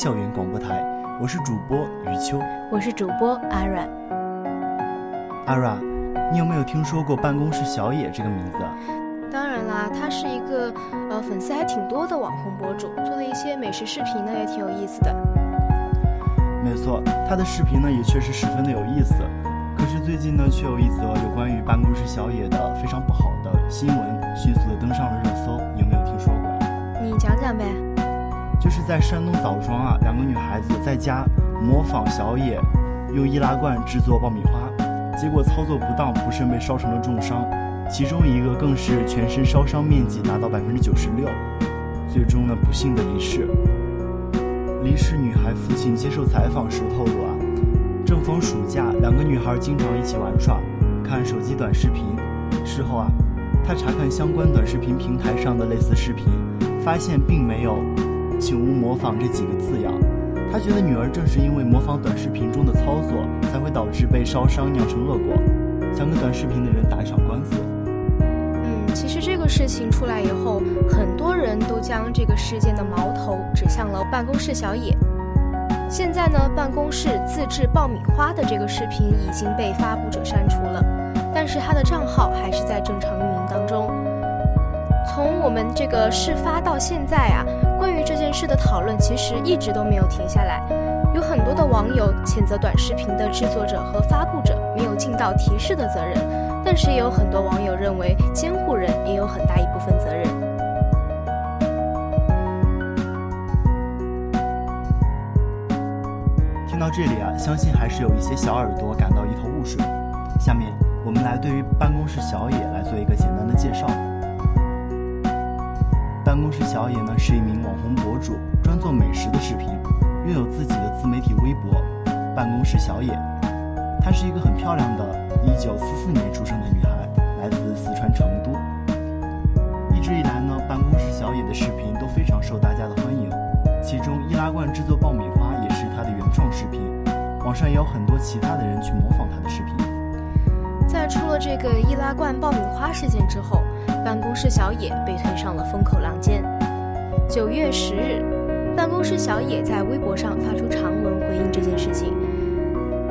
校园广播台，我是主播余秋，我是主播阿软。阿软，你有没有听说过办公室小野这个名字？当然啦，他是一个呃粉丝还挺多的网红博主，做的一些美食视频呢也挺有意思的。没错，他的视频呢也确实十分的有意思。可是最近呢，却有一则有关于办公室小野的非常不好的新闻，迅速的登上了热搜。你在山东枣庄啊，两个女孩子在家模仿小野用易拉罐制作爆米花，结果操作不当，不慎被烧成了重伤，其中一个更是全身烧伤面积达到百分之九十六，最终呢不幸的离世。离世女孩父亲接受采访时透露啊，正逢暑假，两个女孩经常一起玩耍，看手机短视频。事后啊，他查看相关短视频平台上的类似视频，发现并没有“请勿模仿”这几个字样。他觉得女儿正是因为模仿短视频中的操作，才会导致被烧伤酿成恶果，想跟短视频的人打一场官司。嗯，其实这个事情出来以后，很多人都将这个事件的矛头指向了办公室小野。现在呢，办公室自制爆米花的这个视频已经被发布者删除了，但是他的账号还是在正常运营当中。从我们这个事发到现在啊，关于这件事的讨论其实一直都没有停下来。有很多的网友谴责短视频的制作者和发布者没有尽到提示的责任，但是也有很多网友认为监护人也有很大一部分责任。听到这里啊，相信还是有一些小耳朵感到一头雾水。下面我们来对于办公室小野来做一个简单的介绍。办公室小野呢是一名网红博主，专做美食的视频，拥有自己的自媒体微博“办公室小野”。她是一个很漂亮的1944年出生的女孩，来自四川成都。一直以来呢，办公室小野的视频都非常受大家的欢迎，其中易拉罐制作爆米花也是她的原创视频，网上也有很多其他的人去模仿她的视频。在出了这个易拉罐爆米花事件之后，办公室小野被推上了风口浪尖。九月十日，办公室小野在微博上发出长文回应这件事情。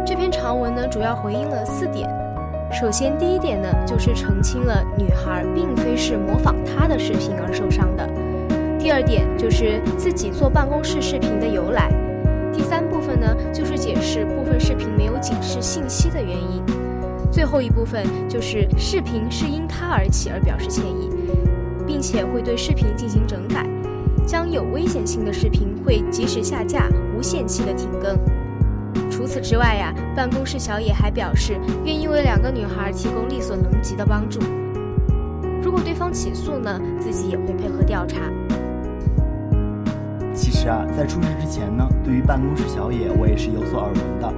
这篇长文呢，主要回应了四点。首先，第一点呢，就是澄清了女孩并非是模仿他的视频而受伤的。第二点就是自己做办公室视频的由来。第三部分呢，就是解释部分视频没有警示信息的原因。最后一部分就是视频是因他而起而表示歉意，并且会对视频进行整改，将有危险性的视频会及时下架，无限期的停更。除此之外呀，办公室小野还表示愿意为两个女孩提供力所能及的帮助。如果对方起诉呢，自己也会配合调查。其实啊，在出事之前呢，对于办公室小野，我也是有所耳闻的。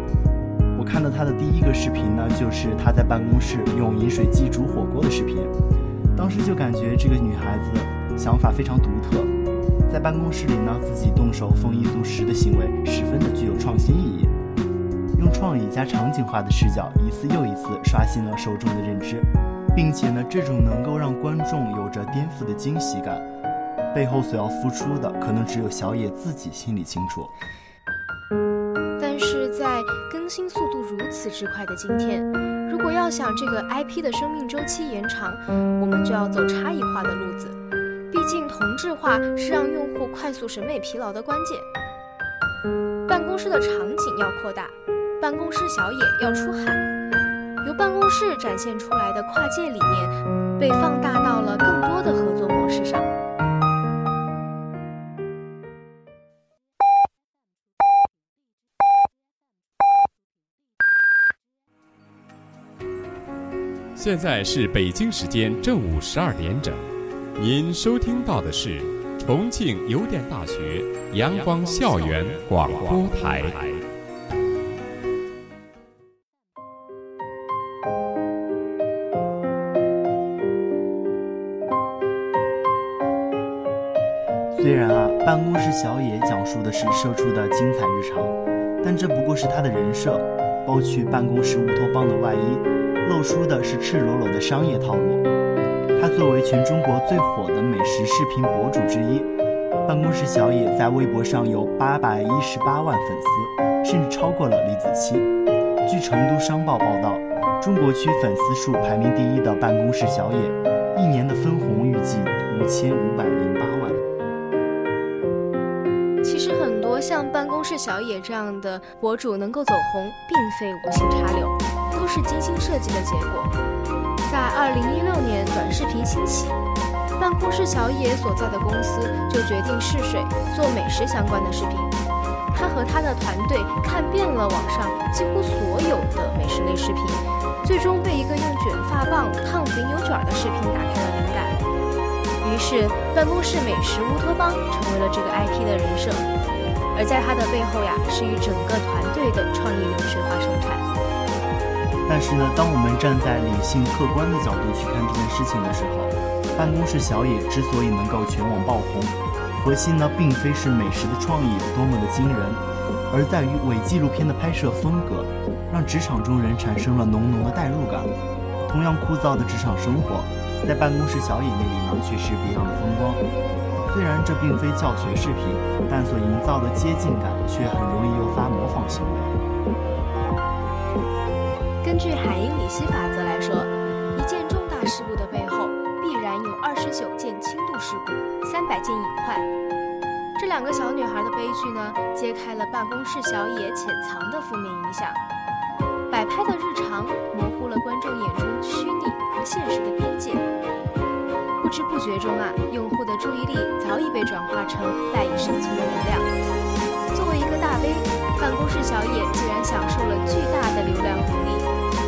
看到他的第一个视频呢，就是他在办公室用饮水机煮火锅的视频。当时就感觉这个女孩子想法非常独特，在办公室里呢，自己动手丰衣足食的行为十分的具有创新意义。用创意加场景化的视角，一次又一次刷新了受众的认知，并且呢，这种能够让观众有着颠覆的惊喜感，背后所要付出的，可能只有小野自己心里清楚。在更新速度如此之快的今天，如果要想这个 IP 的生命周期延长，我们就要走差异化的路子。毕竟同质化是让用户快速审美疲劳的关键。办公室的场景要扩大，办公室小野要出海，由办公室展现出来的跨界理念被放大到了更多的合现在是北京时间正午十二点整，您收听到的是重庆邮电大学阳光校园广播台。虽然啊，办公室小野讲述的是社畜的精彩日常，但这不过是他的人设。剥去办公室乌托邦的外衣，露出的是赤裸裸的商业套路。他作为全中国最火的美食视频博主之一，办公室小野在微博上有八百一十八万粉丝，甚至超过了李子柒。据成都商报报道，中国区粉丝数排名第一的办公室小野，一年的分红预计五千五百零八万。其实，很多像办公室小野这样的博主能够走红，并非无心插柳，是精心设计的结果。在二零一六年短视频兴起，办公室小野所在的公司就决定试水做美食相关的视频。他和他的团队看遍了网上几乎所有的美食类视频，最终被一个用卷发棒烫肥牛卷的视频打开了灵感。于是，办公室美食乌托邦成为了这个 IP 的人设。而在它的背后呀，是与整个团队的创意流水化生产。但是呢，当我们站在理性客观的角度去看这件事情的时候，办公室小野之所以能够全网爆红，核心呢，并非是美食的创意有多么的惊人，而在于伪纪录片的拍摄风格，让职场中人产生了浓浓的代入感。同样枯燥的职场生活，在办公室小野那里呢，却是别样的风光。虽然这并非教学视频，但所营造的接近感却很容易诱发模仿行为。根据海因里希法则来说，一件重大事故的背后必然有二十九件轻度事故、三百件隐患。这两个小女孩的悲剧呢，揭开了办公室小野潜藏的负面影响。摆拍的日常模糊了观众眼中虚拟和现实的边界。不知不觉中啊，用户的注意力早已被转化成赖以生存的流量。作为一个大 V，办公室小野既然享受了巨大的流量红利，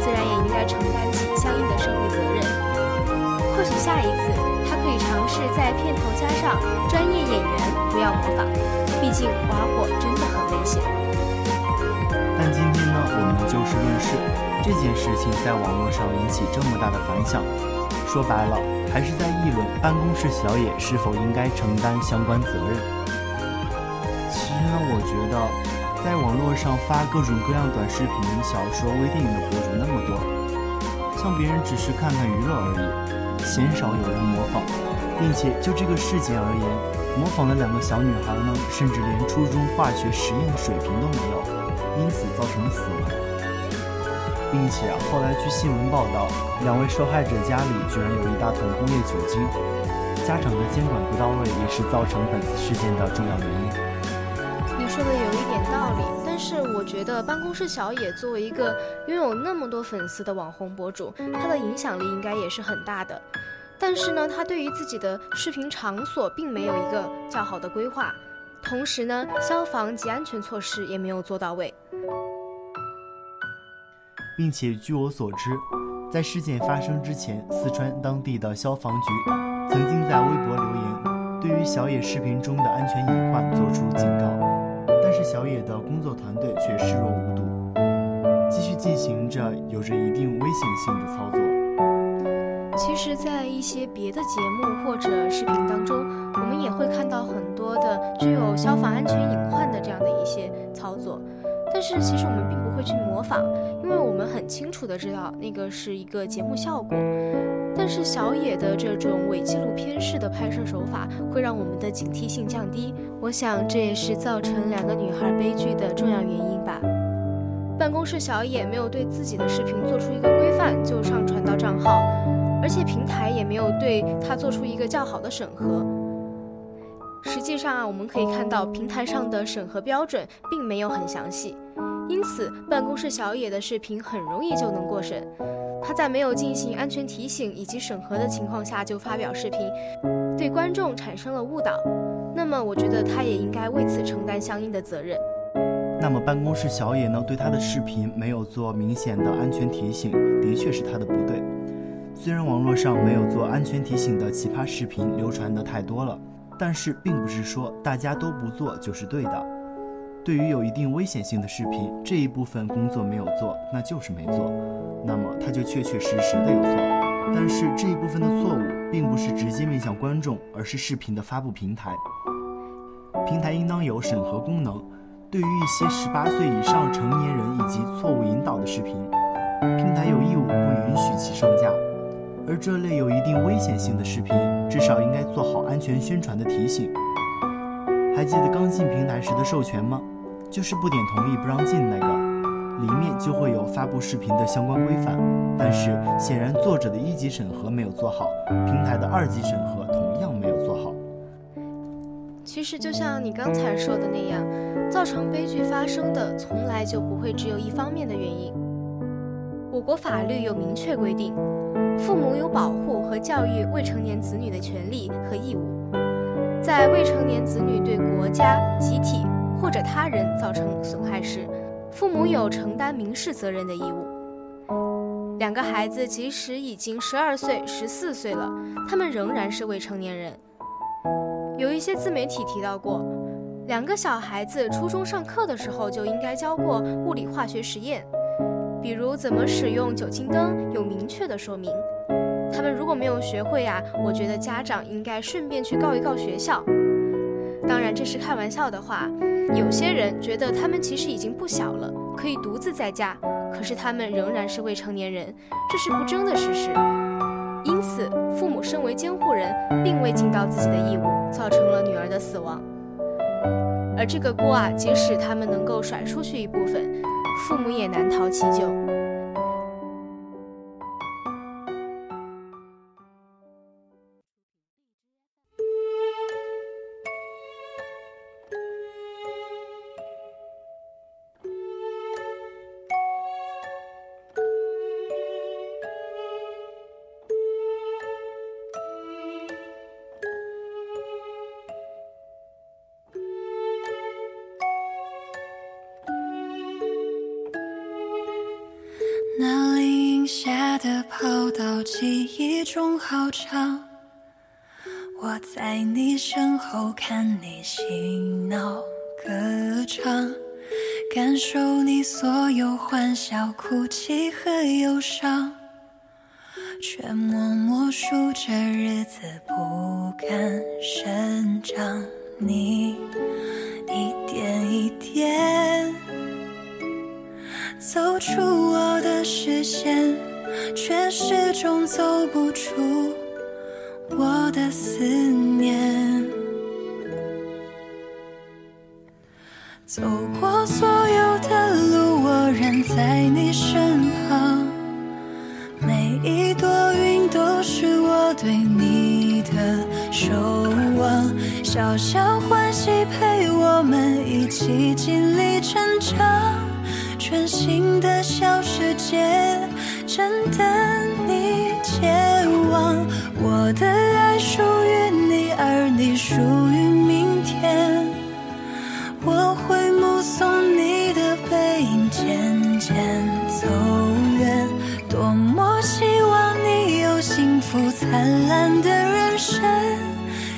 自然也应该承担起相应的社会责任。或许下一次，他可以尝试在片头加上“专业演员，不要模仿”，毕竟玩火真的很危险。但今天呢，我们就事论事，这件事情在网络上引起这么大的反响。说白了，还是在议论办公室小野是否应该承担相关责任。其实呢，我觉得，在网络上发各种各样短视频、小说、微电影的博主那么多，像别人只是看看娱乐而已，鲜少有人模仿，并且就这个事件而言，模仿的两个小女孩呢，甚至连初中化学实验的水平都没有，因此造成了死亡。并且后来据新闻报道，两位受害者家里居然有一大桶工业酒精，家长的监管不到位也是造成本次事件的重要原因。道理，但是我觉得办公室小野作为一个拥有那么多粉丝的网红博主，他的影响力应该也是很大的。但是呢，他对于自己的视频场所并没有一个较好的规划，同时呢，消防及安全措施也没有做到位。并且据我所知，在事件发生之前，四川当地的消防局曾经在微博留言，对于小野视频中的安全隐患做出警告，但是小野的工作团队却视若无睹，继续进行着有着一定危险性的操作。其实，在一些别的节目或者视频当中，我们也会看到很多的具有消防安全隐患的这样的一些操作。但是其实我们并不会去模仿，因为我们很清楚的知道那个是一个节目效果。但是小野的这种伪纪录片式的拍摄手法会让我们的警惕性降低，我想这也是造成两个女孩悲剧的重要原因吧。办公室小野没有对自己的视频做出一个规范就上传到账号，而且平台也没有对他做出一个较好的审核。实际上啊，我们可以看到平台上的审核标准并没有很详细，因此办公室小野的视频很容易就能过审。他在没有进行安全提醒以及审核的情况下就发表视频，对观众产生了误导。那么我觉得他也应该为此承担相应的责任。那么办公室小野呢，对他的视频没有做明显的安全提醒，的确是他的不对。虽然网络上没有做安全提醒的奇葩视频流传的太多了，但是并不是说大家都不做就是对的。对于有一定危险性的视频，这一部分工作没有做，那就是没做，那么它就确确实实的有错。但是这一部分的错误并不是直接面向观众，而是视频的发布平台。平台应当有审核功能，对于一些十八岁以上成年人以及错误引导的视频，平台有义务不允许其上架。而这类有一定危险性的视频，至少应该做好安全宣传的提醒。还记得刚进平台时的授权吗？就是不点同意不让进那个，里面就会有发布视频的相关规范。但是显然作者的一级审核没有做好，平台的二级审核同样没有做好。其实就像你刚才说的那样，造成悲剧发生的从来就不会只有一方面的原因。我国法律有明确规定，父母有保护和教育未成年子女的权利和义务。在未成年子女对国家、集体或者他人造成损害时，父母有承担民事责任的义务。两个孩子即使已经十二岁、十四岁了，他们仍然是未成年人。有一些自媒体提到过，两个小孩子初中上课的时候就应该教过物理化学实验。比如怎么使用酒精灯有明确的说明，他们如果没有学会呀，我觉得家长应该顺便去告一告学校。当然这是开玩笑的话，有些人觉得他们其实已经不小了，可以独自在家，可是他们仍然是未成年人，这是不争的事实。因此，父母身为监护人，并未尽到自己的义务，造成了女儿的死亡。而这个锅啊，即使他们能够甩出去一部分。父母也难逃其咎。好长，我在你身后看你嬉闹歌唱，感受你所有欢笑、哭泣和忧伤，却默默数着日子不敢生长。你一点一点走出我的视线。却始终走不出我的思念。走过所有的路，我仍在你身旁。每一朵云都是我对你的守望，小小欢喜陪我们一起经历成长。全新的小世界。正等你前往，我的爱属于你，而你属于明天。我会目送你的背影渐渐走远，多么希望你有幸福灿烂的人生，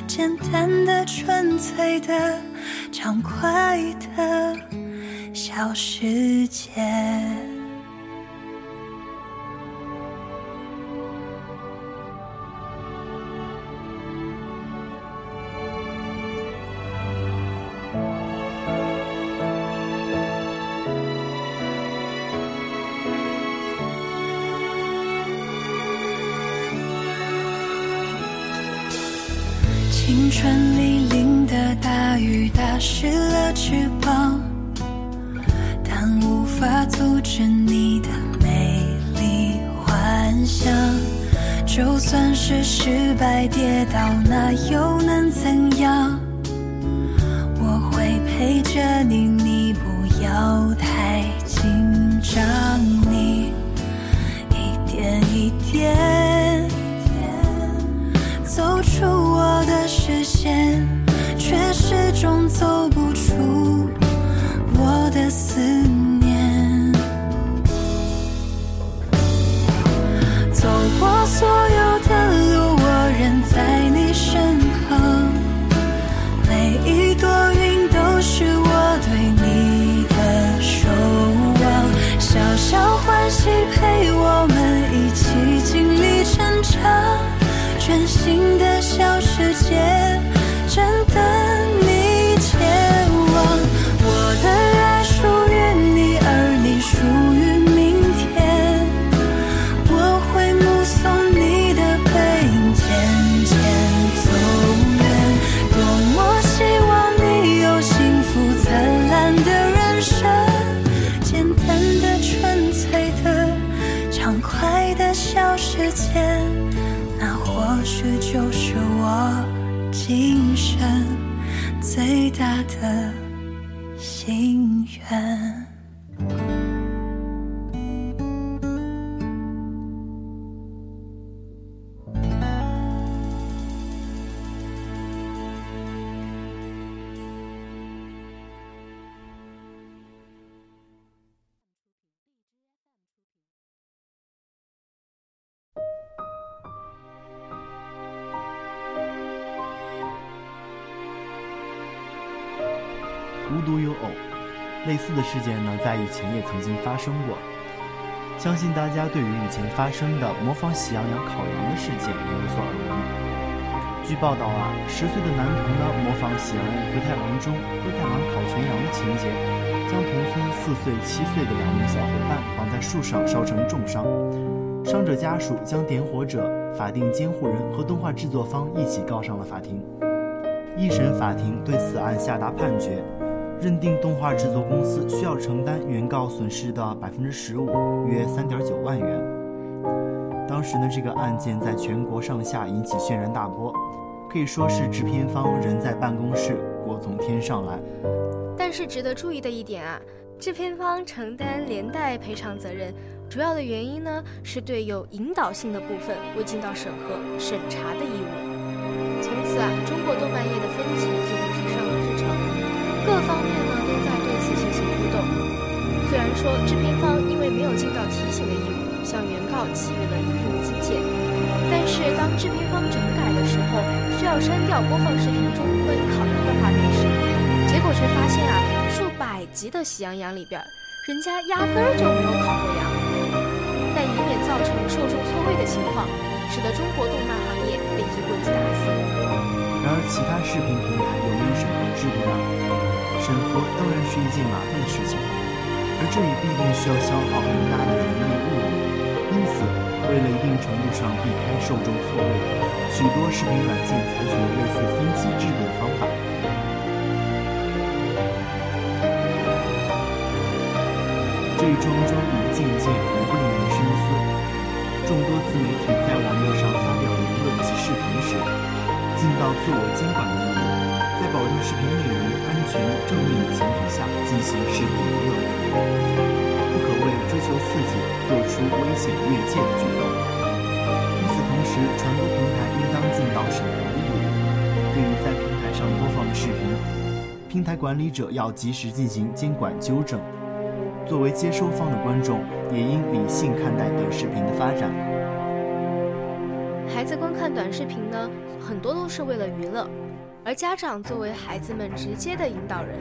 简单的、纯粹的、畅快的小世界。就算是失败跌倒，那又能怎样？小世界真的独有偶，类似的事件呢，在以前也曾经发生过。相信大家对于以前发生的模仿喜羊羊烤羊的事件也有所耳闻。据报道啊，十岁的男童呢，模仿《喜羊羊灰太狼》中灰太狼烤全羊的情节，将同村四岁、七岁的两名小伙伴绑在树上烧成重伤，伤者家属将点火者、法定监护人和动画制作方一起告上了法庭。一审法庭对此案下达判决。认定动画制作公司需要承担原告损失的百分之十五，约三点九万元。当时呢，这个案件在全国上下引起轩然大波，可以说是制片方人在办公室，锅从天上来。但是值得注意的一点啊，制片方承担连带赔偿责任，主要的原因呢，是对有引导性的部分未尽到审核审查的义务。说制片方因为没有尽到提醒的义务，向原告给予了一定的金钱，但是当制片方整改的时候，需要删掉播放视频中关于烤羊的画面时，结果却发现啊，数百集的《喜羊羊》里边，人家压根儿就没有烤过羊。但以免造成受众错位的情况，使得中国动漫行业被一棍子打死。然而，其他视频平台有没有审核制度呢？审核当然是一件麻烦的事情，而这也必定需要消耗很大的人力物力。因此，为了一定程度上避开受众错位，许多视频软件采取了类似分级制度的方法。这一桩桩一件件无不令人深思。众多自媒体在网络上发表言论及视频时，尽到自我监管的义务，在保证视频内容安全正面的前提下进行视频娱乐，不可为追求刺激做出危险越界的举动。与此同时，传播平台应当尽到审核义务，对于在平台上播放的视频，平台管理者要及时进行监管纠正。作为接收方的观众，也应理性看待短视频的发展。孩子观看短视频呢，很多都是为了娱乐，而家长作为孩子们直接的引导人，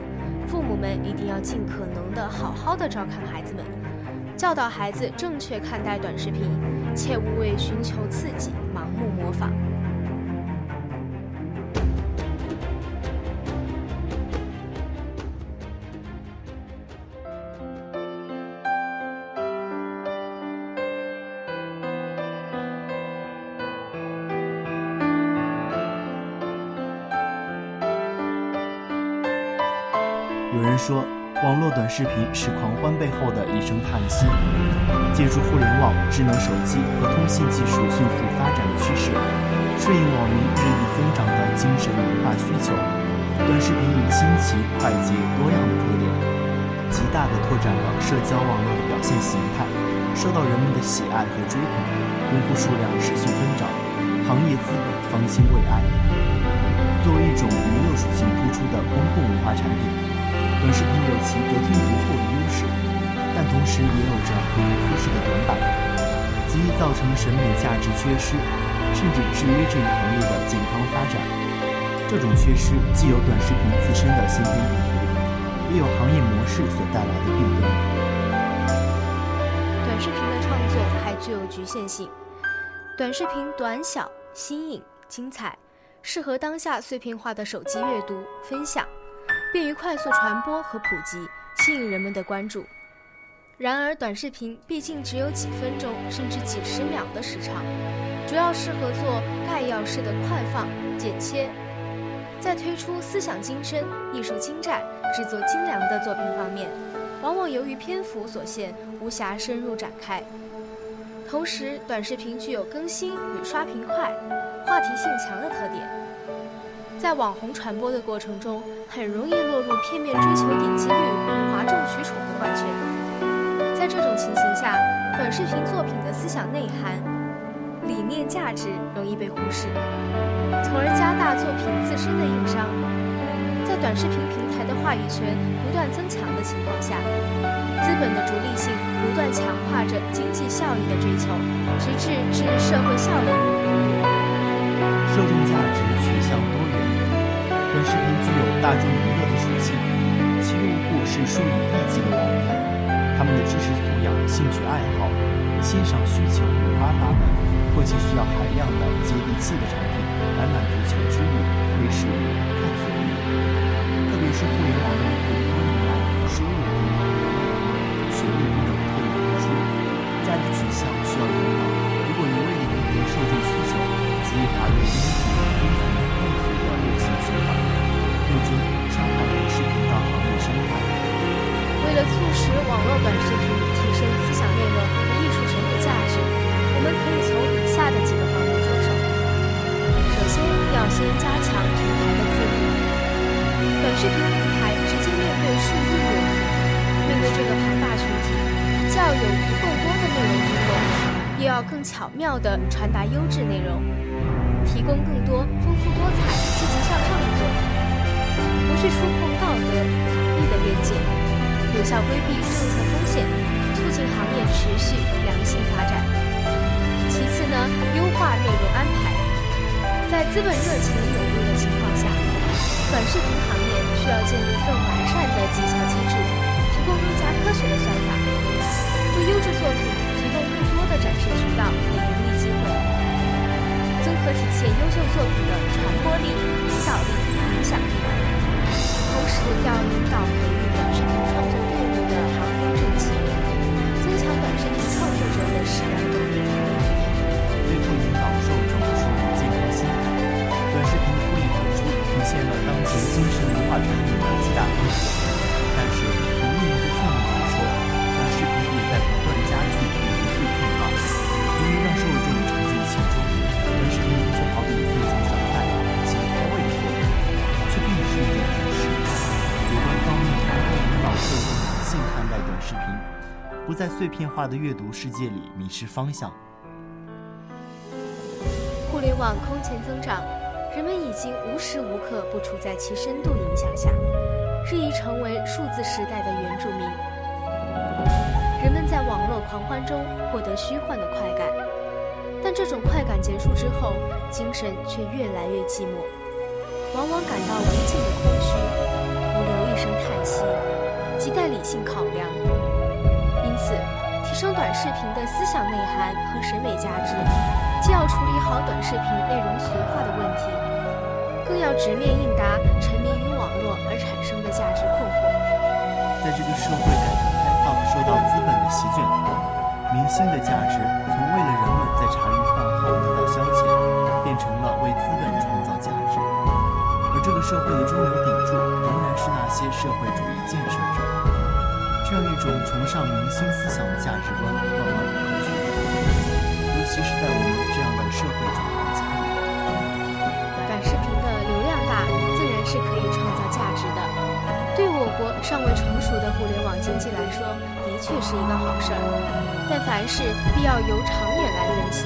父母们一定要尽可能的好好的照看孩子们，教导孩子正确看待短视频，切勿为寻求刺激盲目模仿。说，网络短视频是狂欢背后的一声叹息。借助互联网、智能手机和通信技术迅速发展的趋势，顺应网民日益增长的精神文化需求，短视频以新奇、快捷、多样的特点，极大地拓展了社交网络的表现形态，受到人们的喜爱和追捧，用户数量持续增长，行业资本方兴未艾。出的公共文化产品，短视频有其得天独厚的优势，但同时也有着不可忽视的短板，极易造成审美价值缺失，甚至制约这一行业的健康发展。这种缺失既有短视频自身的先天不足，也有行业模式所带来的弊端。短视频的创作还具有局限性，短视频短小、新颖、精彩。适合当下碎片化的手机阅读、分享，便于快速传播和普及，吸引人们的关注。然而，短视频毕竟只有几分钟甚至几十秒的时长，主要适合做概要式的快放、剪切。在推出思想精深、艺术精湛、制作精良的作品方面，往往由于篇幅所限，无暇深入展开。同时，短视频具有更新与刷屏快、话题性强的特点，在网红传播的过程中，很容易落入片面追求点击率、哗众取宠的怪圈。在这种情形下，短视频作品的思想内涵、理念价值容易被忽视，从而加大作品自身的硬伤。在短视频平台的话语权不断增强的情况下，资本的逐利性不断强化着经济效益的追求，直至至社会效益。受众价值取向多元，本视频具有大众娱乐的属性，其用户是数以亿计的网民，他们的知识素养、兴趣爱好、欣赏需求五花八门，迫切需要海量的接地气的产品来满足求知欲、窥视欲、探索欲。特别是互联网效规避政策风险，促进行业持续良性发展。其次呢，优化内容安排，在资本热情涌入的情况下，短视频行业需要建立更完善的绩效机制，提供更加科学的算法，为优质作品提供更多的展示渠道和盈利机会，综合体现优秀作品的传播力、影响力、影响力。同时，要引导培育的实干动力。最后引导受众树立健康心态。短视频脱颖而出，体现了当前精神文化产品的极大特色。但是，从另一个侧面来说，短视频也在不断加剧阅读碎片化。由于让受众沉浸其中，短视频就好比自己小菜及开胃的作用，却并不是一种主食。有关方面还要引导受众理性看待短视频，不在碎片化的阅读世界里迷失方向。互联网空前增长，人们已经无时无刻不处在其深度影响下，日益成为数字时代的原住民。人们在网络狂欢中获得虚幻的快感，但这种快感结束之后，精神却越来越寂寞，往往感到无尽的空虚，徒留一声叹息，亟待理性考量。提升短视频的思想内涵和审美价值。既要处理好短视频内容俗化的问题，更要直面应答沉迷于网络而产生的价值困惑。在这个社会改革开放受到资本的席卷后，明星的价值从为了人们在茶余饭后得到消遣，变成了为资本创造价值。而这个社会的中流砥柱仍然是那些社会主义建设者。这样一种崇尚明星思想的价值观，万万不可取。尤其是在我们这样的社会主义国家里，短视频的流量大，自然是可以创造价值的。对我国尚未成熟的互联网经济来说，的确是一个好事儿。但凡事必要由长远来分析。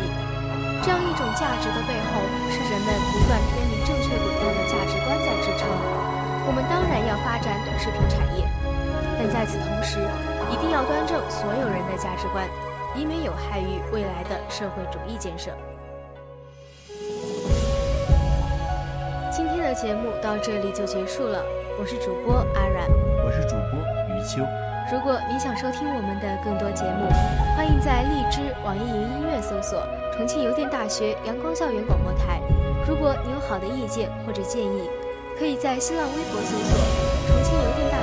这样一种价值的背后，是人们不断偏离正确轨道的价值观在支撑。我们当然要发展短视频产业，但在此同时一定要端正所有人的价值观以免有害于未来的社会主义建设。今天的节目到这里就结束了我是主播阿然我是主播余秋。如果您想收听我们的更多节目欢迎在荔枝网易云音乐搜索重庆邮电大学阳光校园广播台如果你有好的意见或者建议可以在新浪微博搜索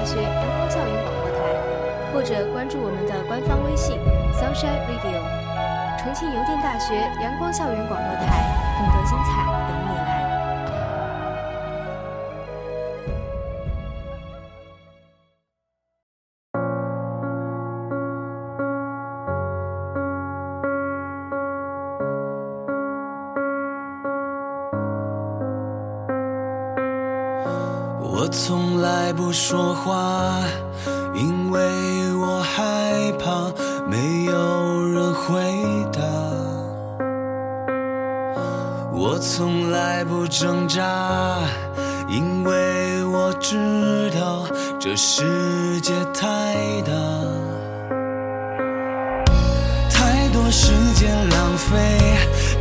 学阳光校园广播台或者关注我们的官方微信 sunshine radio 重庆邮电大学阳光校园广播台更多精彩。美的。太多时间浪费，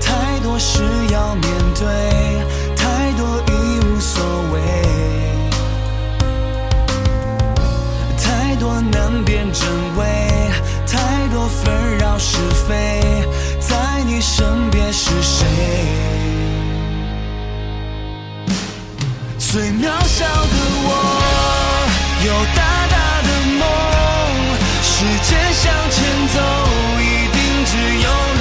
太多事要面对，太多已无所谓，太多难辨真伪，太多纷扰是非，在你身边是谁？最渺小的我，有大。时间向前走一定只有